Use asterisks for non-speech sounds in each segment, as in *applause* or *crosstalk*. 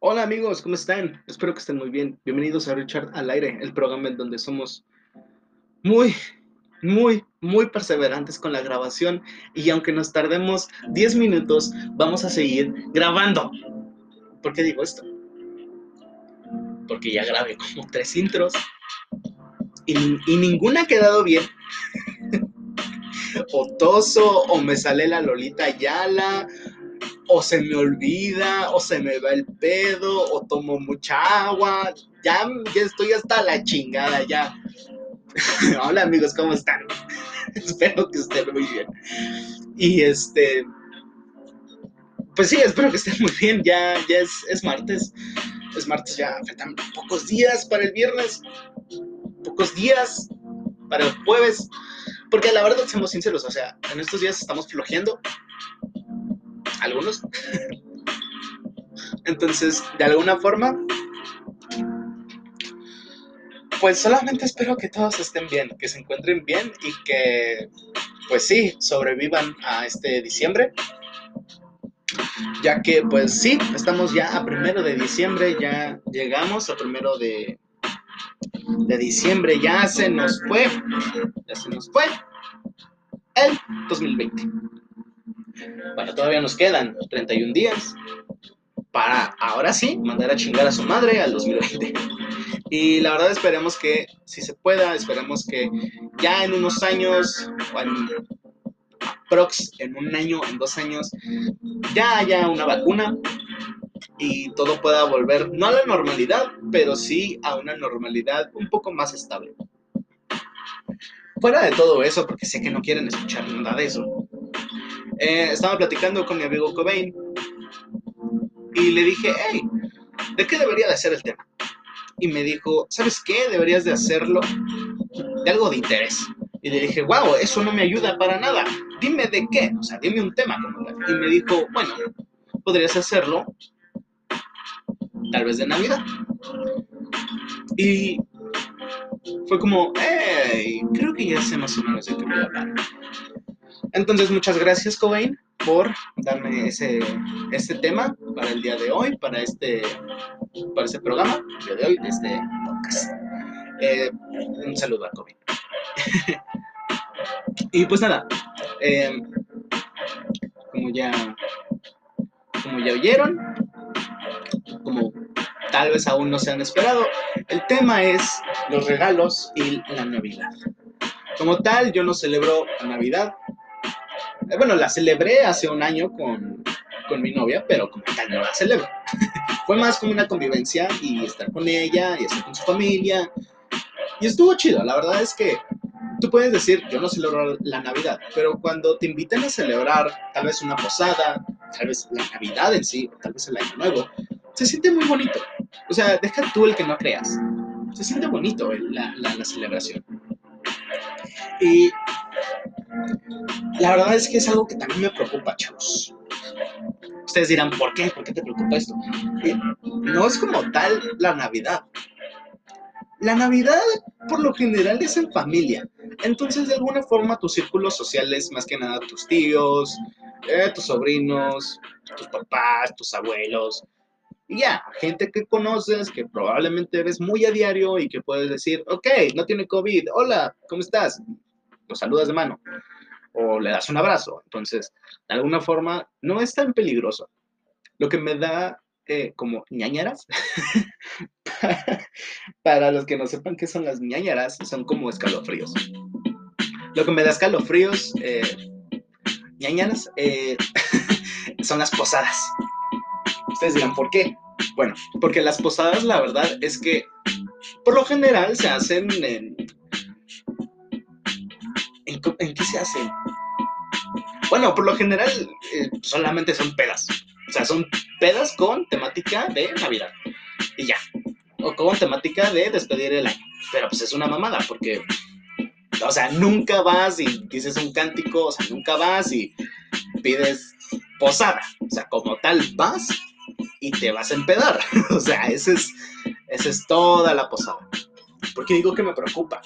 Hola amigos, ¿cómo están? Espero que estén muy bien. Bienvenidos a Richard al aire, el programa en donde somos muy, muy, muy perseverantes con la grabación y aunque nos tardemos 10 minutos, vamos a seguir grabando. ¿Por qué digo esto? Porque ya grabé como tres intros y, ninguna ha quedado bien. *laughs* o toso, o me sale la Lolita Yala, o se me olvida, o se me va el pedo, o tomo mucha agua. Ya, ya estoy hasta la chingada, ya. *laughs* Hola amigos, ¿cómo están? *laughs* espero que estén muy bien. Y este, pues sí, espero que estén muy bien. Ya, ya es, es martes. Es martes, ya pocos días para el viernes. Pocos días para el jueves. Porque la verdad, seamos sinceros, o sea, en estos días estamos flojeando algunos. Entonces, de alguna forma, pues solamente espero que todos estén bien, que se encuentren bien y que, pues sí, sobrevivan a este diciembre. Ya que, pues sí, estamos ya a primero de diciembre, ya llegamos a primero de, de diciembre, ya se nos fue, ya se nos fue el 2020. Bueno, todavía nos quedan 31 días para ahora sí mandar a chingar a su madre al 2020. Y la verdad esperemos que si se pueda, esperemos que ya en unos años, o en prox, en un año, en dos años, ya haya una vacuna y todo pueda volver, no a la normalidad, pero sí a una normalidad un poco más estable. Fuera de todo eso, porque sé que no quieren escuchar nada de eso, eh, estaba platicando con mi amigo Cobain y le dije, hey, ¿de qué debería de ser el tema? Y me dijo, ¿sabes qué? Deberías de hacerlo de algo de interés. Y le dije, wow, eso no me ayuda para nada. Dime de qué, o sea, dime un tema. Y me dijo, bueno, podrías hacerlo tal vez de Navidad. Y fue como, hey, creo que ya sé más o menos de qué voy a hablar. Entonces, muchas gracias, Cobain, por darme ese, este tema para el día de hoy, para este, para este programa, el día de hoy, de este podcast. Eh, un saludo a Cobain. *laughs* y pues nada, eh, como ya, como ya oyeron, como tal vez aún no se han esperado, el tema es los regalos y la Navidad. Como tal, yo no celebro Navidad, bueno, la celebré hace un año con, mi novia, pero como tal no la celebro. *laughs* Fue más como una convivencia y estar con ella y estar con su familia. Y estuvo chido, la verdad es que tú puedes decir, yo no celebro la Navidad, pero cuando te invitan a celebrar tal vez una posada, tal vez la Navidad en sí, o tal vez el Año Nuevo, se siente muy bonito. O sea, deja tú el que no creas. Se siente bonito la, la, la celebración. Y la verdad es que es algo que también me preocupa, chavos. Ustedes dirán, ¿por qué? ¿Por qué te preocupa esto? No es como tal la Navidad. La Navidad, por lo general, es en familia. Entonces, de alguna forma, tus círculos sociales, más que nada tus tíos, eh, tus sobrinos, tus papás, tus abuelos, y ya, gente que conoces, que probablemente ves muy a diario y que puedes decir, ok, no tiene COVID, hola, ¿cómo estás? Lo saludas de mano o le das un abrazo. Entonces, de alguna forma, no es tan peligroso. Lo que me da eh, como ñañaras, *laughs* para los que no sepan qué son las ñañaras, son como escalofríos. Lo que me da escalofríos, eh, ñañaras, eh, *laughs* son las posadas. Ustedes dirán, ¿por qué? Bueno, porque las posadas, la verdad es que por lo general se hacen en ¿En, qué se hace? Bueno, por lo general eh, solamente son pedas. O sea, son pedas con temática de Navidad. Y ya. O con temática de despedir el año. Pero pues es una mamada porque, o sea, nunca vas y dices un cántico, o sea, nunca vas y pides posada. O sea, como tal, vas y te vas a empedar. *laughs* o sea, esa es, esa es toda la posada. Porque digo que me preocupa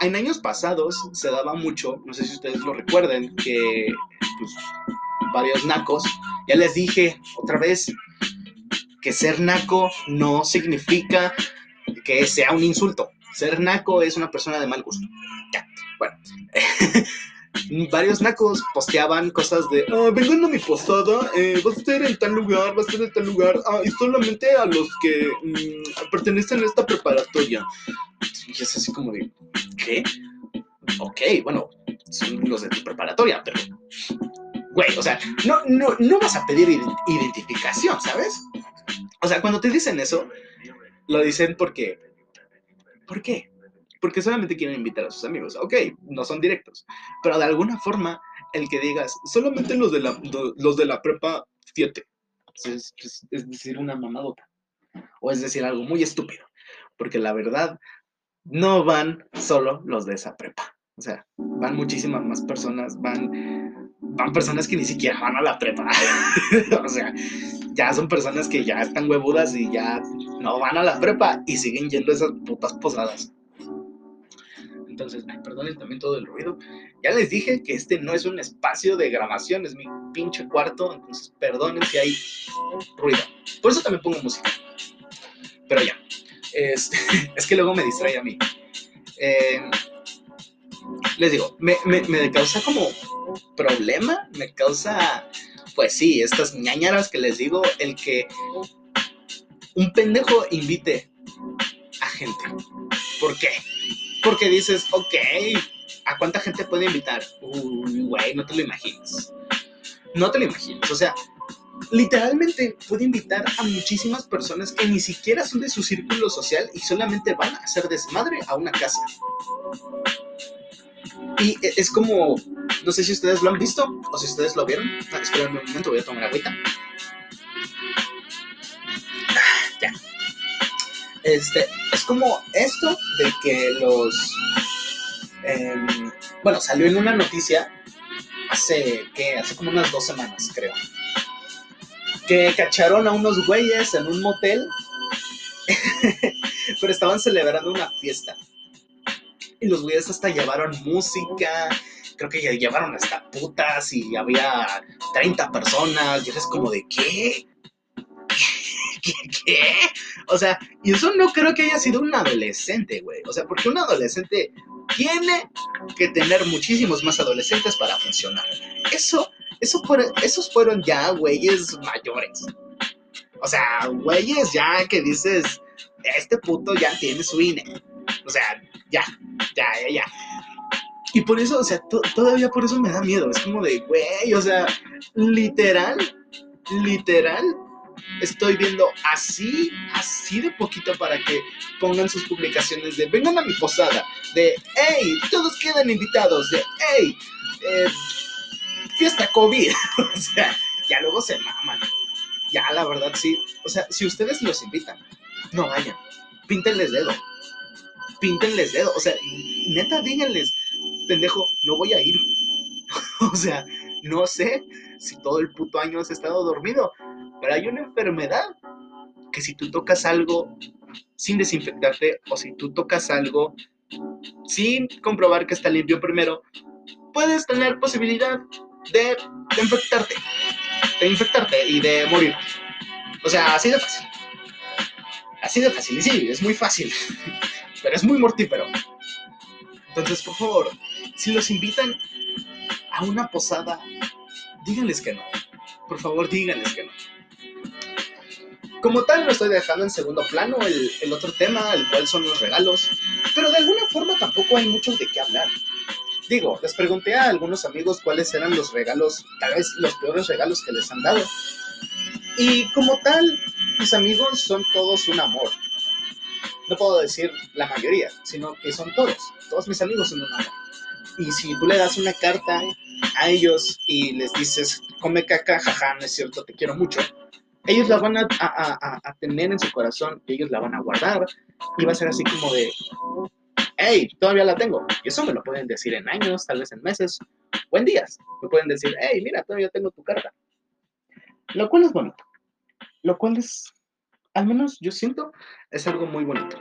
en años pasados se daba mucho, no sé si ustedes lo recuerden, que pues, varios nacos, ya les dije otra vez, que ser naco no significa que sea un insulto. Ser naco es una persona de mal gusto. Ya, bueno. *laughs* varios nacos posteaban cosas de, ah, vengan a mi posada, eh, vas a estar en tal lugar, vas a estar en tal lugar, ah, y solamente a los que mm, pertenecen a esta preparatoria. Y es así como de, ¿qué? Ok, bueno, son los de tu preparatoria, pero, güey, o sea, no, no, no vas a pedir identificación, ¿sabes? O sea, cuando te dicen eso, lo dicen porque, ¿por qué? Porque solamente quieren invitar a sus amigos. Ok, no son directos, pero de alguna forma el que digas, solamente los de la, los de la prepa 7, es, es, decir, una mamadota, o es decir, algo muy estúpido, porque la verdad, no van solo los de esa prepa. O sea, van muchísimas más personas, van, van personas que ni siquiera van a la prepa. *laughs* o sea, ya son personas que ya están huevudas y ya no van a la prepa y siguen yendo a esas putas posadas. Entonces, ay, también todo el ruido. Ya les dije que este no es un espacio de grabación, es mi pinche cuarto, entonces perdonen si hay ruido. Por eso también pongo música. Pero ya, es, *laughs* es que luego me distrae a mí. Eh, les digo, me, me, me causa como problema, me causa, pues sí, estas ñañaras que les digo, el que un pendejo invite a gente. ¿Por qué? Porque dices, ok, ¿a cuánta gente puede invitar? Uy, güey, no te lo imaginas. No te lo imaginas. O sea, literalmente puede invitar a muchísimas personas que ni siquiera son de su círculo social y solamente van a hacer desmadre a una casa. Y e, es como, no sé si ustedes lo han visto o si ustedes lo vieron. Ah, esperen un momento, voy a tomar agüita. Este, es como esto de que los... Em, bueno, salió en una noticia hace, ¿qué? Hace como unas dos semanas, creo. Que cacharon a unos güeyes en un motel, *laughs* pero estaban celebrando una fiesta. Y los güeyes hasta llevaron música, creo que llevaron hasta putas y había 30 personas. Y eres como de, ¿qué? *laughs* ¿Qué? O sea, y eso no creo que haya sido un adolescente, güey. O sea, porque un adolescente tiene que tener muchísimos más adolescentes para funcionar. Eso, eso esos fueron ya güeyes mayores. O sea, güeyes ya que dices, este puto ya tiene su INE. O sea, ya, ya, ya, ya. Y por eso, o sea, todavía por eso me da miedo. Es como de, güey, o sea, literal, literal, estoy viendo así, así de poquito para que pongan sus publicaciones de vengan a mi posada, de hey, todos quedan invitados, de hey, fiesta COVID. *laughs* o sea, ya luego se maman. Ya, la verdad, sí. O sea, si ustedes los invitan, no vayan. Píntenles dedo. Píntenles dedo. O sea, neta, díganles, pendejo, no voy a ir. *laughs* o sea, no sé si todo el puto año has estado dormido, pero hay una enfermedad que si tú tocas algo sin desinfectarte o si tú tocas algo sin comprobar que está limpio primero, puedes tener posibilidad de, infectarte, de infectarte y de morir. O sea, así de fácil. Así de fácil. Y sí, es muy fácil, *laughs* pero es muy mortífero. Entonces, por favor, si los invitan a una posada, díganles que no. Por favor, díganles que no. Como tal, no estoy dejando en segundo plano el, otro tema, el cual son los regalos, pero de alguna forma tampoco hay mucho de qué hablar. Digo, les pregunté a algunos amigos cuáles eran los regalos, tal vez los peores regalos que les han dado. Y como tal, mis amigos son todos un amor. No puedo decir la mayoría, sino que son todos. Todos mis amigos son un amor. Y si tú le das una carta a ellos y les dices, come caca, jaja, no es cierto, te quiero mucho, ellos la van a, tener en su corazón y ellos la van a guardar y va a ser así como de, hey, todavía la tengo. Y eso me lo pueden decir en años, tal vez en meses o en días. Me pueden decir, hey, mira, todavía tengo tu carta. Lo cual es bonito. Lo cual es, al menos yo siento, es algo muy bonito.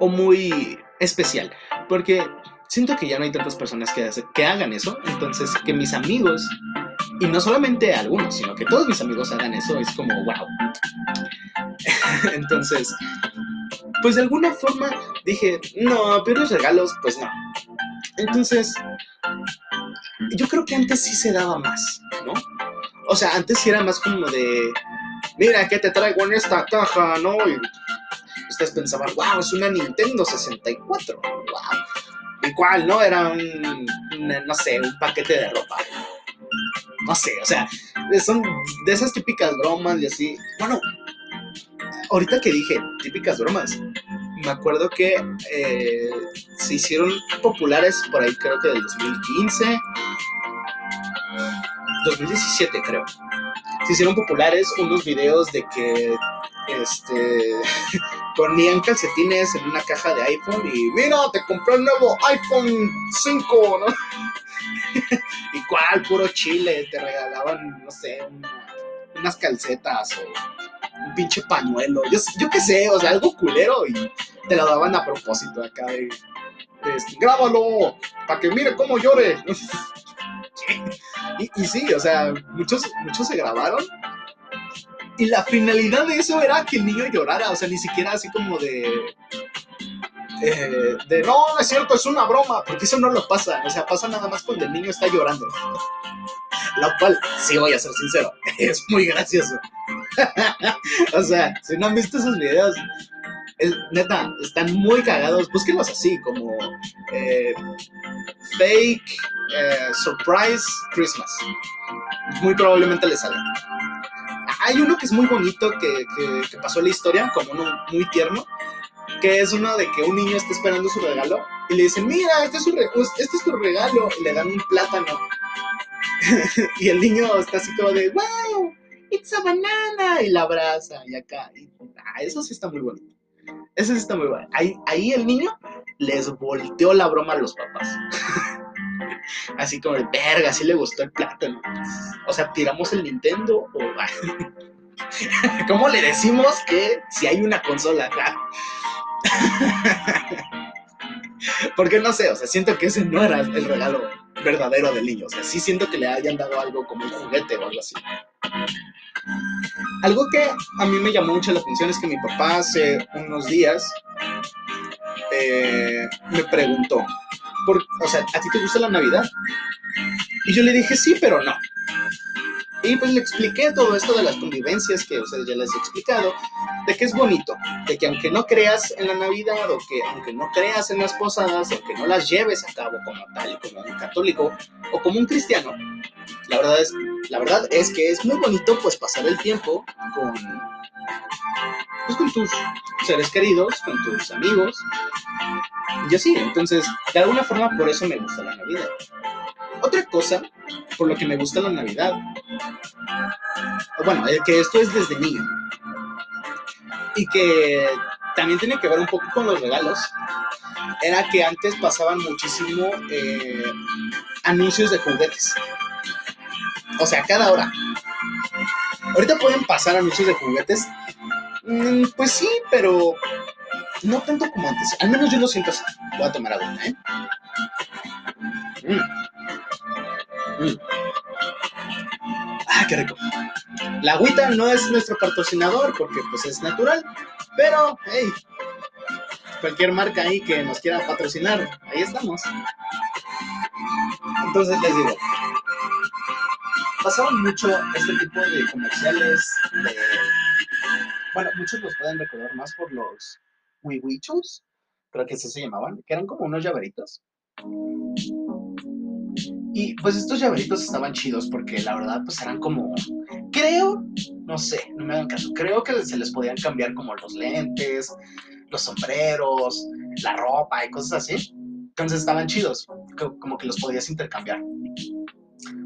O muy especial. Porque siento que ya no hay tantas personas que, que hagan eso. Entonces, que mis amigos Y no solamente algunos, sino que todos mis amigos hagan eso, es como, wow. *laughs* Entonces, pues de alguna forma dije, no, pero los regalos, pues no. Entonces, yo creo que antes sí se daba más, ¿no? O sea, antes sí era más como de, mira, ¿qué te traigo en esta caja, no? Y ustedes pensaban, wow, es una Nintendo 64, wow. ¿Y cuál, no? Era un, no sé, un paquete de ropa. No sé, o sea, son de esas típicas bromas y así. Bueno, ahorita que dije típicas bromas, me acuerdo que eh, se hicieron populares por ahí, creo que del 2015, 2017 creo. Se hicieron populares unos videos de que este *laughs* ponían calcetines en una caja de iPhone y mira, te compré el nuevo iPhone 5, ¿no? *laughs* y cuál, puro chile, te regalaban, no sé, unas calcetas o un pinche pañuelo, yo, yo qué sé, o sea, algo culero y te lo daban a propósito acá de, este, grábalo, para que mire cómo llore. *laughs* y, y, sí, o sea, muchos, muchos se grabaron y la finalidad de eso era que el niño llorara, o sea, ni siquiera así como de... Eh, de no, es cierto, es una broma, porque eso no lo pasa, o sea, pasa nada más cuando el niño está llorando. *laughs* Lo cual, sí voy a ser sincero, *laughs* es muy gracioso. *laughs* o sea, si no han visto esos videos, neta, están muy cagados, búsquenlos así, como eh, fake eh, surprise Christmas. Muy probablemente les salga hay uno que es muy bonito que, que, pasó la historia, como uno muy tierno, que es uno de que un niño está esperando su regalo y le dicen, mira, este es, este es tu regalo, y le dan un plátano. *laughs* y el niño está así como de, wow, it's a banana, y la abraza, y acá. ah, eso sí está muy bonito. Eso sí está muy bueno. Ahí, ahí el niño les volteó la broma a los papás. *laughs* *laughs* Así como de verga, sí le gustó el plátano. O sea, tiramos el Nintendo o. *laughs* ¿Cómo le decimos que si hay una consola? *laughs* Porque no sé, o sea, siento que ese no era el regalo verdadero del niño. O sea, sí siento que le hayan dado algo como un juguete o algo así. Algo que a mí me llamó mucho la atención es que mi papá hace unos días eh, me preguntó, o sea, ¿a ti te gusta la Navidad? Y yo le dije, sí, pero no. Y pues le expliqué todo esto de las convivencias que ustedes ya les he explicado, de que es bonito, de que aunque no creas en la Navidad o que aunque no creas en las posadas, o que no las lleves a cabo como tal, como un católico o como un cristiano, la verdad es, la verdad es que es muy bonito pues pasar el tiempo con, pues, con tus seres queridos, con tus amigos, y así, entonces, de alguna forma por eso me gusta la Navidad. Otra cosa por lo que me gusta la Navidad, bueno, es que esto es desde niño, y que también tiene que ver un poco con los regalos, era que antes pasaban muchísimo eh, anuncios de juguetes. O sea, cada hora. Ahorita pueden pasar anuncios de juguetes. Mm, pues sí, pero no tanto como antes. Al menos yo lo siento así. Voy a tomar agua, ¿eh? Mm. Mm. Ah, qué rico. La agüita no es nuestro patrocinador porque pues es natural, pero hey, cualquier marca ahí que nos quiera patrocinar, ahí estamos. Entonces les digo, pasaron mucho este tipo de comerciales bueno, muchos los pueden recordar más por los Wiwichus, creo que así se llamaban, que eran como unos llaveritos. Y pues estos llaveritos estaban chidos porque la verdad pues eran como, creo, no sé, no me hagan caso, creo que se les podían cambiar como los lentes, los sombreros, la ropa y cosas así. Entonces estaban chidos, como que los podías intercambiar.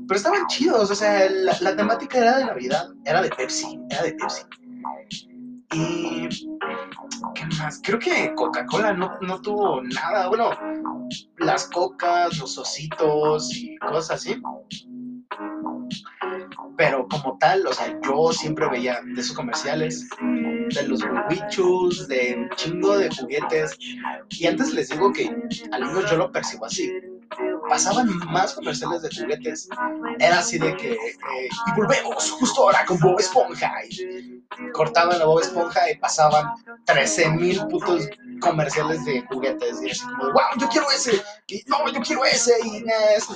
Pero estaban chidos, o sea, la, la temática era de Navidad, era de Pepsi, era de Pepsi. Y ¿Qué Creo que Coca-Cola no, no, tuvo nada. Bueno, las cocas, los ositos y cosas así. Pero como tal, o sea, yo siempre veía de esos comerciales, de los huichus, de un chingo de juguetes. Y antes les digo que al menos yo lo percibo así. Pasaban más comerciales de juguetes. Era así de que, eh, y volvemos justo ahora con Bob Esponja. Y cortaban a Bob Esponja y pasaban 13 mil putos comerciales de juguetes. Y así como, wow, yo quiero ese. Y no, yo quiero ese. Y nada, eso.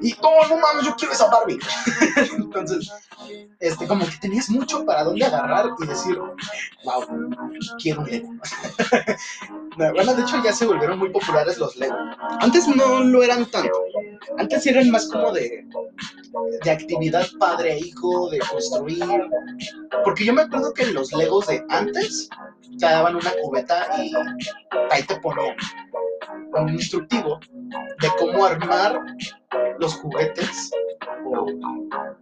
Y no, no mames, yo quiero esa Barbie. *laughs* Entonces, este, como que tenías mucho para dónde agarrar y decir, wow, quiero un Lego. *laughs* bueno, de hecho ya se volvieron muy populares los Lego. Antes no lo eran tanto. Antes eran más como de, de actividad padre-hijo, de construir. Porque yo me acuerdo que los Legos de antes te daban una cubeta y ahí te ponían un instructivo de cómo armar los juguetes, o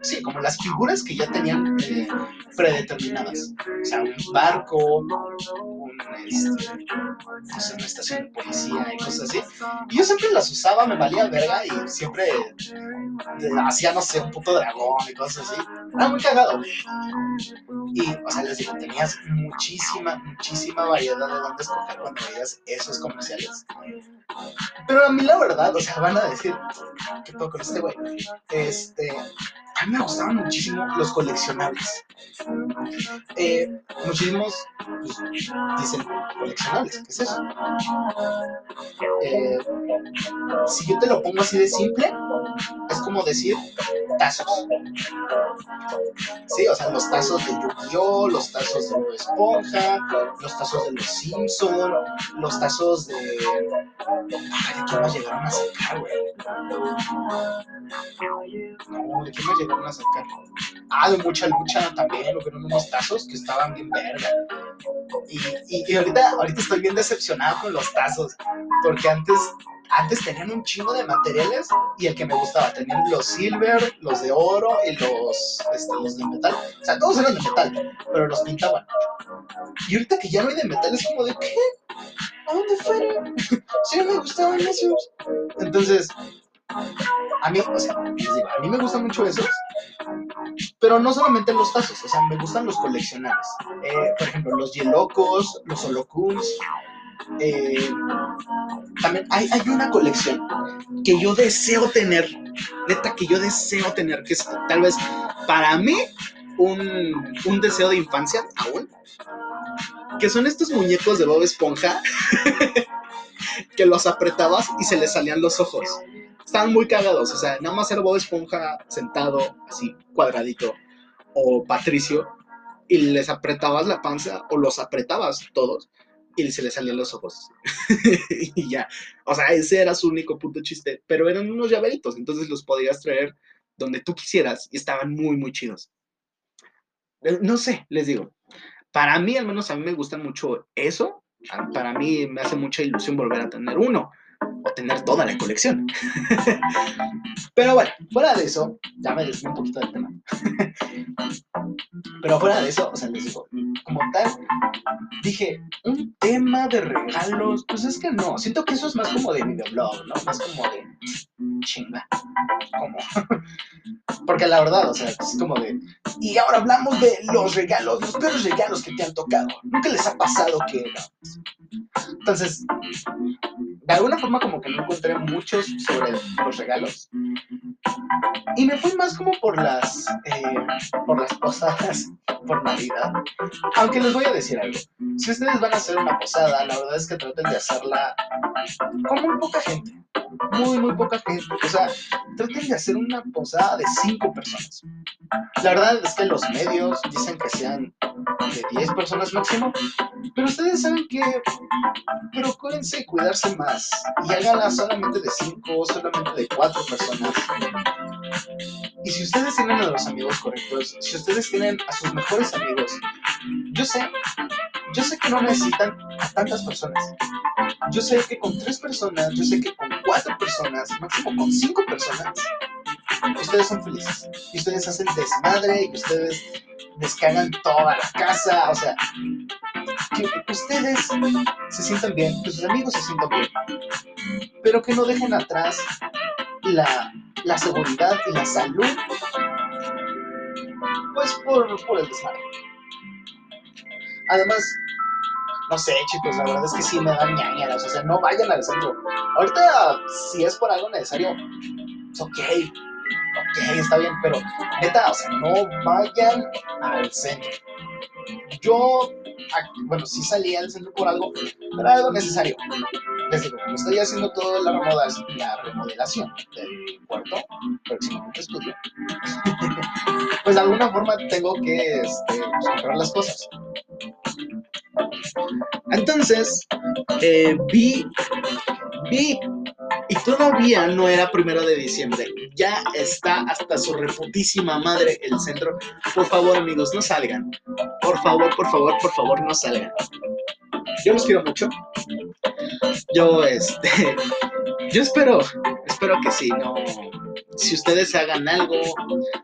sí, como las figuras que ya tenían eh, predeterminadas. O sea, un barco, un, este, una estación de policía y cosas así. Y yo siempre las usaba, me valía verga y siempre eh, hacía, no sé, un puto dragón y cosas así. Era muy cagado. Y, o sea, les digo, tenías muchísima, muchísima variedad de dónde escoger cuando veías esos comerciales. Pero a mí la verdad, o sea, van a decir, ¿qué con este güey? Este, a mí me gustaban muchísimo los coleccionables. Eh, muchísimos pues, dicen coleccionables, ¿qué es eso? Eh, si yo te lo pongo así de simple, es como decir tazos. Sí, o sea, los tazos de Yu-Gi-Oh!, los tazos de Esponja, los tazos de los Simpson, los tazos de. Ay, ¿de quién más llegaron a sacar, güey? No, ¿de quién más llegaron a sacar? Ah, de mucha lucha también, lo que unos tazos que estaban bien verga. Y, y, ahorita, ahorita estoy bien decepcionado con los tazos, porque antes antes tenían un chingo de materiales y el que me gustaba, tenían los silver, los de oro y los, este, los de metal. O sea, todos eran de metal, pero los pintaban. Y ahorita que ya no hay de metal es como de, ¿qué? ¿A dónde fueron? *laughs* sí, me gustaban esos. Entonces, a mí, o sea, a mí me gustan mucho esos, pero no solamente los tazos, o sea, me gustan los coleccionables. Eh, por ejemplo, los Yelocos, los Holocuns, eh, también hay, hay, una colección que yo deseo tener, neta que yo deseo tener, que es tal vez para mí un, un deseo de infancia aún, que son estos muñecos de Bob Esponja *laughs* que los apretabas y se les salían los ojos. Estaban muy cagados, o sea, nada más era Bob Esponja sentado así cuadradito o Patricio y les apretabas la panza o los apretabas todos y se le salían los ojos. *laughs* y ya. O sea, ese era su único punto chiste. Pero eran unos llaveritos, entonces los podías traer donde tú quisieras y estaban muy, muy chidos. Eh, no sé, les digo. Para mí, al menos a mí me gusta mucho eso. Para mí me hace mucha ilusión volver a tener uno o tener toda la colección. Pero bueno, fuera de eso, ya me desvié un poquito del tema. Pero fuera de eso, o sea, les digo, como tal, dije, un tema de regalos, pues es que no, siento que eso es más como de videoblog, ¿no? Más como de chinga, como, *laughs* porque la verdad, o sea, es como de, y ahora hablamos de los regalos, los peores regalos que te han tocado, nunca les ha pasado que Entonces, de alguna forma como que no encontré muchos sobre los regalos. Y me fui más como por las, eh, por las posadas *laughs* por Navidad. Aunque les voy a decir algo. Si ustedes van a hacer una posada, la verdad es que traten de hacerla con muy poca gente. Muy, muy poca gente. O sea, traten de hacer una posada de cinco personas. La verdad es que los medios dicen que sean de 10 personas máximo. Pero ustedes saben que procúrense cuidarse más y háganla solamente de 5 solamente de 4 personas. Y si ustedes tienen a los amigos correctos, si ustedes tienen a sus mejores amigos, yo sé, yo sé que no necesitan a tantas personas. Yo sé que con tres personas, yo sé que con cuatro personas, máximo con cinco personas, ustedes son felices. Y ustedes hacen desmadre y ustedes descargan toda la casa. O sea, que ustedes se sientan bien, que sus amigos se sientan bien. Pero que no dejen atrás la, la seguridad y la salud, pues por, por el desmadre. Además, no sé, chicos, la verdad es que sí me dan ñañaras. O sea, no vayan al centro. Ahorita, si es por algo necesario, es ok. Ok, está bien, pero neta, o sea, no vayan al centro. Yo, bueno, sí salí al centro por algo, pero algo necesario. Les digo, como estoy haciendo toda la remodelación, la remodelación del puerto, próximamente estudio, *laughs* pues de alguna forma tengo que este, comprar las cosas. Entonces, eh, vi, vi, y todavía no era primero de diciembre, ya está hasta su reputísima madre el centro. Por favor, amigos, no salgan. Por favor, por favor, por favor, no salgan. Yo los quiero mucho. Yo, este, *laughs* yo espero, espero que sí, no, si ustedes hagan algo,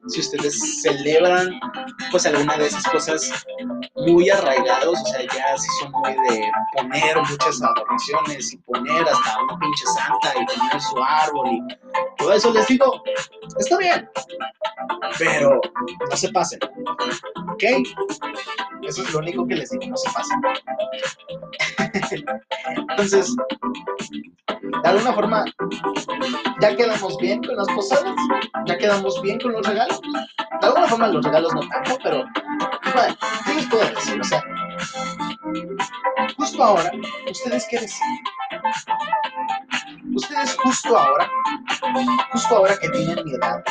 si ustedes celebran, pues alguna de esas cosas muy arraigados, o sea, ya si son muy de poner muchas adornaciones y poner hasta una pinche santa y poner su árbol y todo eso les digo, está bien, pero no se pasen, ¿ok? Eso es lo único que les digo, no se pasen. *laughs* Entonces, de alguna forma, ya quedamos bien con las posadas, ya quedamos bien con los regalos. De alguna forma, los regalos no tanto, pero bueno, ¿qué les puedo decir? O sea, justo ahora, ¿ustedes qué deciden? Ustedes justo ahora, justo ahora que tienen mi edad,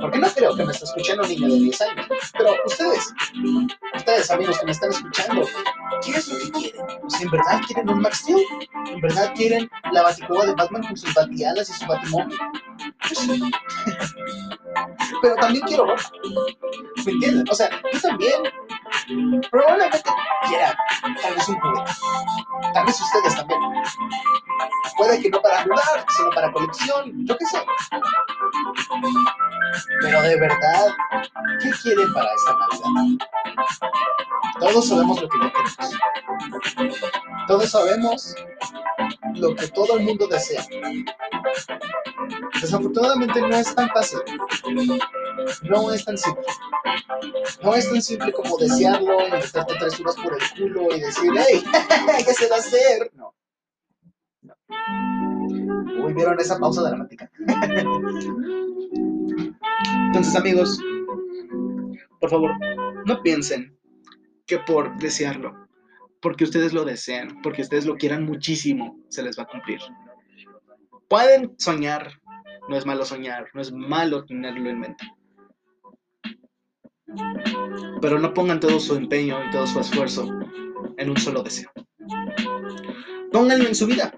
porque no creo que me esté escuchando un niño de 10 años, pero ustedes, ustedes amigos que me están escuchando, ¿qué es lo que quieren? ¿en verdad quieren un Max Steel? ¿En verdad quieren la baticueva de Batman con sus batialas y su batimóvil? Pues sí. *laughs* pero también quiero ropa. ¿Me entienden? O sea, yo también probablemente quiera tal vez un juguete. Tal vez ustedes también. Puede que no para jugar, sino para colección, yo qué sé. Pero de verdad, ¿qué quieren para esta Navidad? Todos sabemos lo que no queremos. Todos sabemos lo que todo el mundo desea. Desafortunadamente no es tan fácil. No es tan simple. No es tan simple como desearlo y meterte tres horas por el culo y decir, hey, *laughs* ¿qué se va a hacer? No. no. Uy, ¿vieron esa pausa dramática? *laughs* Entonces, amigos, por favor, no piensen que por desearlo, porque ustedes lo desean, porque ustedes lo quieran muchísimo, se les va a cumplir. Pueden soñar, no es malo soñar, no es malo tenerlo en mente. Pero no pongan todo su empeño y todo su esfuerzo en un solo deseo. Pónganlo en su vida,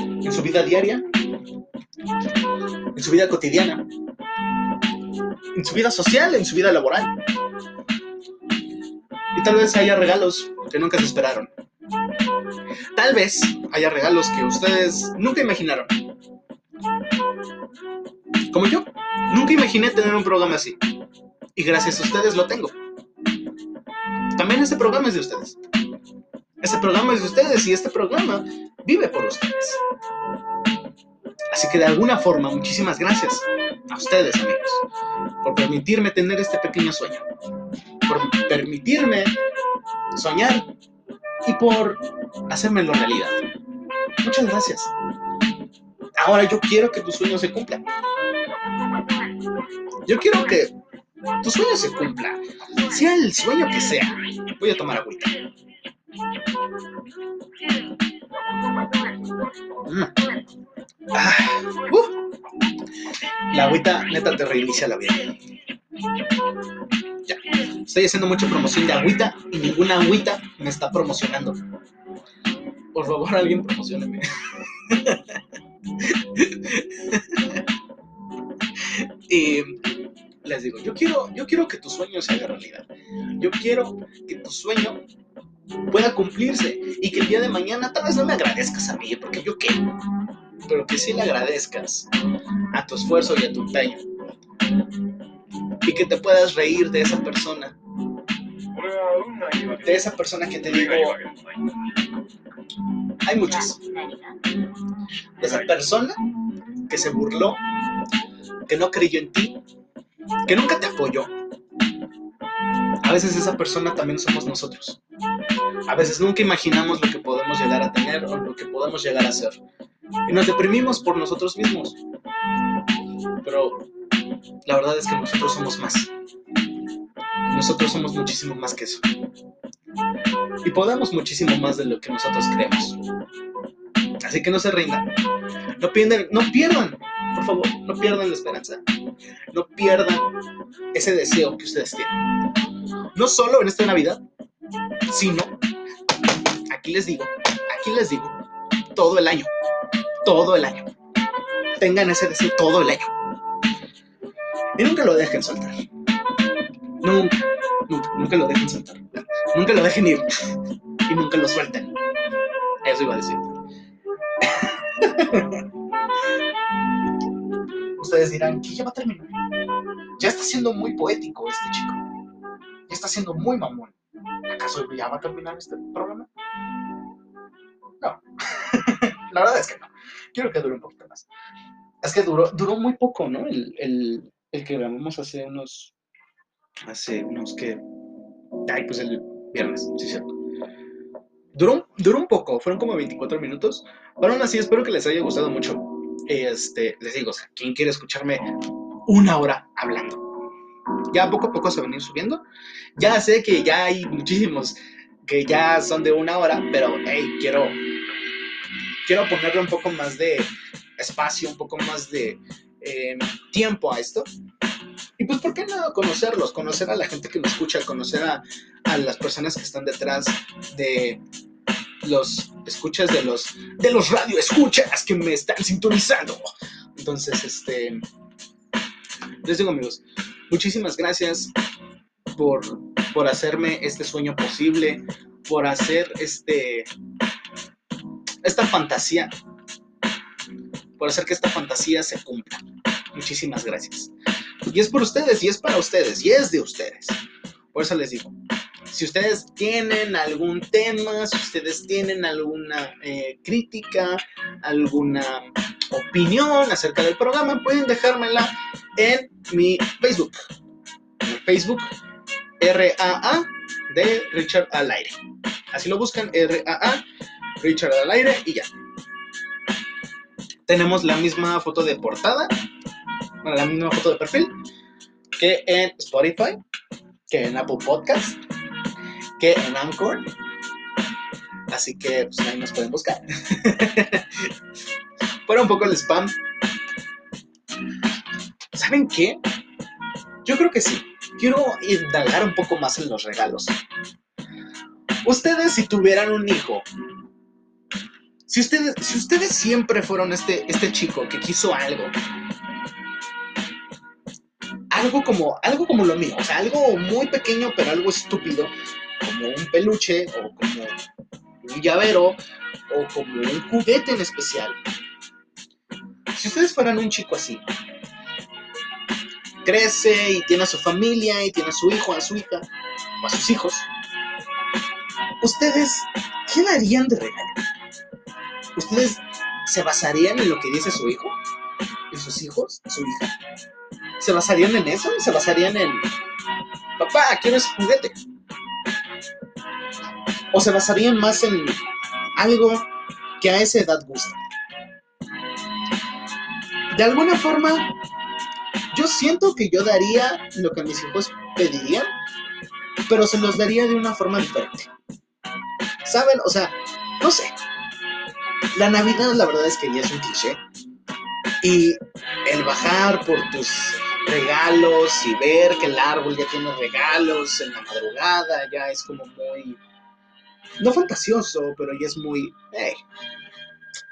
en su vida diaria, en su vida cotidiana, en su vida social, en su vida laboral. Y tal vez haya regalos que nunca se esperaron. Tal vez haya regalos que ustedes nunca imaginaron. Como yo, nunca imaginé tener un programa así. Y gracias a ustedes lo tengo. También este programa es de ustedes. Este programa es de ustedes y este programa vive por ustedes. Así que de alguna forma, muchísimas gracias a ustedes, amigos, por permitirme tener este pequeño sueño, por permitirme soñar y por hacérmelo realidad. Muchas gracias. Ahora yo quiero que tus sueños se cumplan. Yo quiero que tu sueño se cumpla. Sea el sueño que sea. Voy a tomar agüita. Mm. La agüita neta te reinicia la vida. Ya. Estoy haciendo mucha promoción de agüita y ninguna agüita me está promocionando. Por favor, alguien promocioneme. y *laughs* les digo, yo quiero, yo quiero que tu sueño se haga realidad. Yo quiero que tu sueño pueda cumplirse y que el día de mañana tal vez no me agradezcas a mí, porque yo qué, pero que sí le agradezcas a tu esfuerzo y a tu empeño y que te puedas reír de esa persona, de esa persona que te digo, hay muchas, de esa persona que se burló, que no creyó en ti, que nunca te apoyó. A veces esa persona también somos nosotros. A veces nunca imaginamos lo que podemos llegar a tener o lo que podemos llegar a hacer. Y nos deprimimos por nosotros mismos. Pero la verdad es que nosotros somos más. Nosotros somos muchísimo más que eso. Y podemos muchísimo más de lo que nosotros creemos. Así que no se rindan. No pierdan, no pierdan, por favor, no pierdan la esperanza. No pierdan ese deseo que ustedes tienen. No solo en esta Navidad, sino, aquí les digo, aquí les digo, todo el año. Todo el año. Tengan ese deseo todo el año. Y nunca lo dejen soltar. Nunca, nunca, nunca lo dejen soltar. Nunca lo dejen ir. Y nunca lo suelten. Eso iba a decir. *laughs* Ustedes dirán, ¿qué ya va a terminar? Ya está siendo muy poético este chico. Ya está siendo muy mamón. ¿Acaso ya va a terminar este programa? No. *laughs* La verdad es que no. Quiero que dure un poquito más. Es que duró, duró muy poco, ¿no? El, el, el que grabamos hace unos. Hace unos que. Ay, pues el viernes, sí, cierto. Duró, duró un poco, fueron como 24 minutos. Pero aún así, espero que les haya gustado mucho. Este, les digo, o sea, ¿quién quiere escucharme una hora hablando? Ya poco a poco se van a ir subiendo. Ya sé que ya hay muchísimos que ya son de una hora, pero hey, quiero, quiero ponerle un poco más de espacio, un poco más de eh, tiempo a esto. Y pues, ¿por qué no conocerlos? Conocer a la gente que me escucha, conocer a, a las personas que están detrás de los escuchas de los de los radio escuchas que me están sintonizando. Entonces, este les digo amigos, muchísimas gracias por, por hacerme este sueño posible, por hacer este esta fantasía, por hacer que esta fantasía se cumpla. Muchísimas gracias. Y es por ustedes, y es para ustedes, y es de ustedes. Por eso les digo, si ustedes tienen algún tema, si ustedes tienen alguna eh, crítica, alguna opinión acerca del programa, pueden dejármela en mi Facebook. En Facebook, RAA de Richard al aire. Así lo buscan, RAA, Richard al aire y ya. Tenemos la misma foto de portada, bueno, la misma foto de perfil que en Spotify, que en Apple Podcast, que en Anchor. Así que pues ahí nos pueden buscar. *laughs* Fuera un poco el spam. ¿Saben qué? Yo creo que sí. Quiero indagar un poco más en los regalos. Ustedes si tuvieran un hijo, si ustedes, si ustedes siempre fueron este, este chico que quiso algo, algo como, algo como lo mío, o sea, algo muy pequeño pero algo estúpido, como un peluche o como un llavero o como un juguete en especial. Si ustedes fueran un chico así, crece y tiene a su familia y tiene a su hijo, a su hija o a sus hijos, ¿ustedes qué darían de regalo? ¿Ustedes se basarían en lo que dice su hijo? ¿En sus hijos? ¿Su hija? ¿Se basarían en eso? ¿Se basarían en, papá, quiero ese juguete? ¿O se basarían más en algo que a esa edad gusta? De alguna forma, yo siento que yo daría lo que mis hijos pedirían, pero se los daría de una forma diferente. ¿Saben? O sea, no sé. La Navidad, la verdad es que ya es un cliché. Y el bajar por tus regalos y ver que el árbol ya tiene regalos en la madrugada, ya es como muy, no fantasioso, pero ya es muy,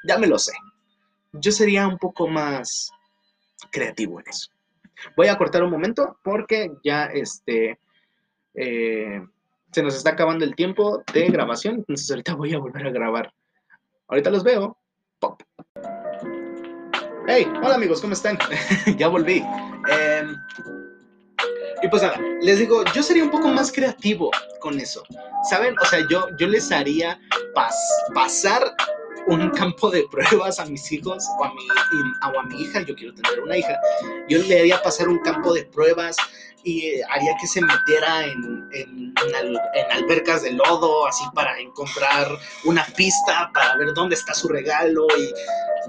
ya me lo sé. Yo sería un poco más creativo en eso. Voy a cortar un momento porque ya este, eh, se nos está acabando el tiempo de grabación, entonces ahorita voy a volver a grabar. Ahorita los veo. Pop. Hey, hola amigos, ¿cómo están? *laughs* ya volví. Em, y pues les digo, yo sería un poco más creativo con eso. ¿Saben? O sea, yo, yo les haría pasar un campo de pruebas a mis hijos o a mi, o a mi hija, yo quiero tener una hija, yo le haría pasar un campo de pruebas y haría que se metiera en, en, en, albercas de lodo, así para encontrar una pista, para ver dónde está su regalo y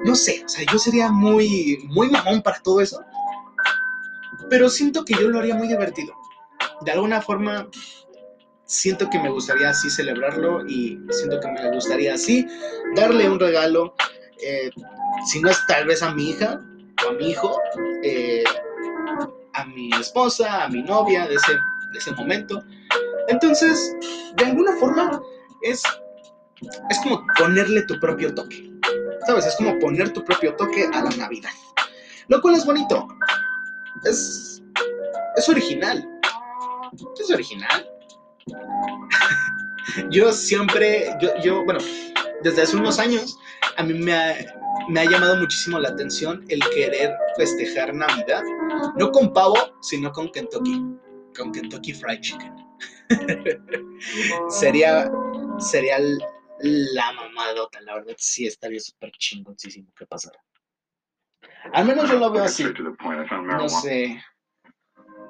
no sé, o sea, yo sería muy, muy mamón para todo eso, pero siento que yo lo haría muy divertido. De alguna forma, siento que me gustaría así celebrarlo y siento que me gustaría así darle un regalo, eh, si no es tal vez a mi hija o a mi hijo, eh, a mi esposa, a mi novia de ese, de ese momento. Entonces, de alguna forma, es, es como ponerle tu propio toque. ¿Sabes? Es como poner tu propio toque a la Navidad. Lo cual es bonito. Es, es original. Es original. Yo siempre, yo, yo, bueno, desde hace unos años, a mí me ha, me ha llamado muchísimo la atención el querer festejar Navidad, no con pavo, sino con Kentucky, con Kentucky Fried Chicken. *laughs* sería, sería la mamadota, la verdad, sí estaría súper chingoncísimo que pasara. Al menos yo lo veo así. No sé.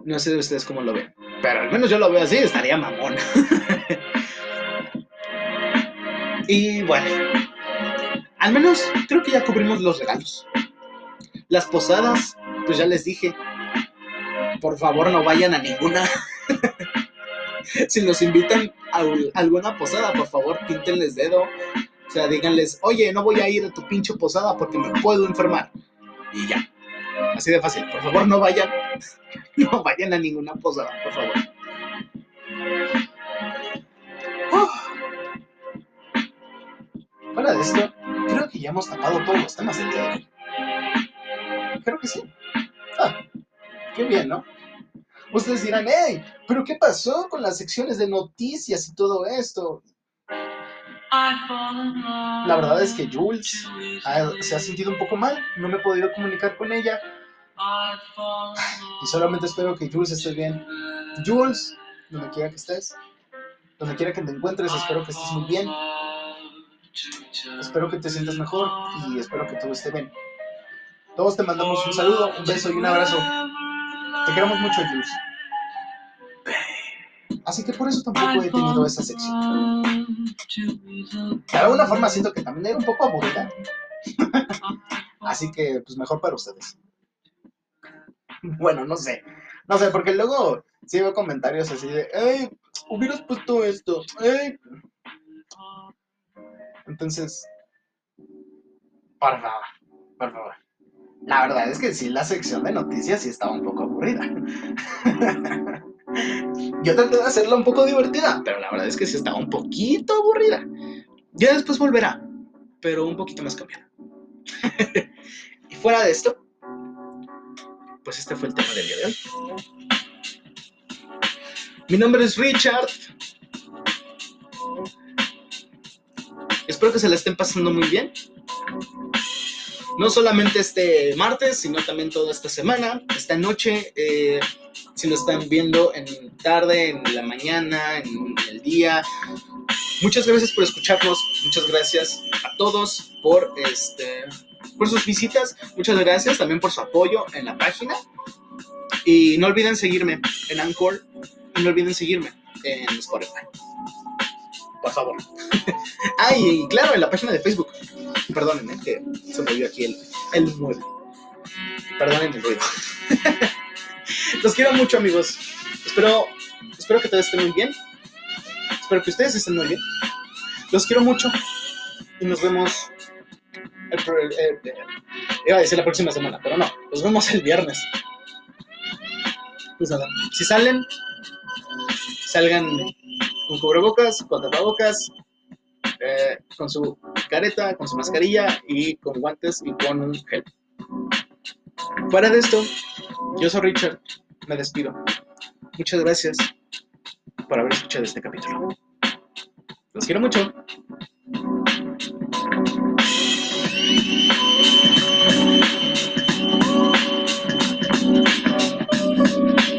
No sé de ustedes cómo lo ven. Pero al menos yo lo veo así, estaría mamón. *laughs* y bueno, al menos creo que ya cubrimos los regalos. Las posadas, pues ya les dije, por favor no vayan a ninguna. *laughs* si nos invitan a alguna posada, por favor píntenles dedo. O sea, díganles, oye, no voy a ir a tu pinche posada porque me puedo enfermar. Y ya. Así de fácil. Por favor, no vayan. *laughs* No vayan a ninguna posada, por favor. Fuera de esto, creo que ya hemos tapado todos los temas del día de hoy. Creo que sí. Ah, qué bien, ¿no? Ustedes dirán, hey, pero ¿qué pasó con las secciones de noticias y todo esto? La verdad es que Jules se ha sentido un poco mal, no me he podido comunicar con ella. Y solamente espero que Jules esté bien. Jules, donde quiera que estés, donde quiera que te encuentres, espero que estés muy bien. Espero que te sientas mejor y espero que todo esté bien. Todos te mandamos un saludo, un beso y un abrazo. Te queremos mucho, Jules. Así que por eso tampoco he tenido esa sección. De alguna forma siento que también era un poco aburrida. *laughs* Así que, pues mejor para ustedes. *laughs* Bueno, no sé. No sé, porque luego sí veo comentarios así de, ¡Ey! Hubieras puesto esto. ¡Ey! Entonces, por favor, por favor. La verdad es que sí, la sección de noticias sí estaba un poco aburrida. *laughs* Yo traté de hacerla un poco divertida, pero la verdad es que sí estaba un poquito aburrida. Ya después volverá, pero un poquito más cambiada. *laughs* y fuera de esto, pues este fue el tema del día de hoy. Mi nombre es Richard. Espero que se la estén pasando muy bien. No solamente este martes, sino también toda esta semana, esta noche. Eh, si lo están viendo en tarde, en la mañana, en el día. Muchas gracias por escucharnos, muchas gracias a todos por este por sus visitas, muchas gracias también por su apoyo en la página. Y no olviden seguirme en Anchor y no olviden seguirme en Spotify. Por favor. *laughs* ah, y claro, en la página de Facebook. Perdónenme, que se me aquí el, el mueble. Perdonen el ruido. *laughs* Los quiero mucho, amigos. Espero, espero que todos estén muy bien. Espero que ustedes estén muy bien. Los quiero mucho. Y nos vemos. *laughs* iba a decir la próxima semana, pero no. Nos vemos el viernes. Pues nada. Si salen, salgan con cubrebocas, con tapabocas, eh, con su careta, con su mascarilla y con guantes y con un gel. Fuera de esto, yo soy Richard, me despido. Muchas gracias por haber escuchado este capítulo. Los quiero mucho.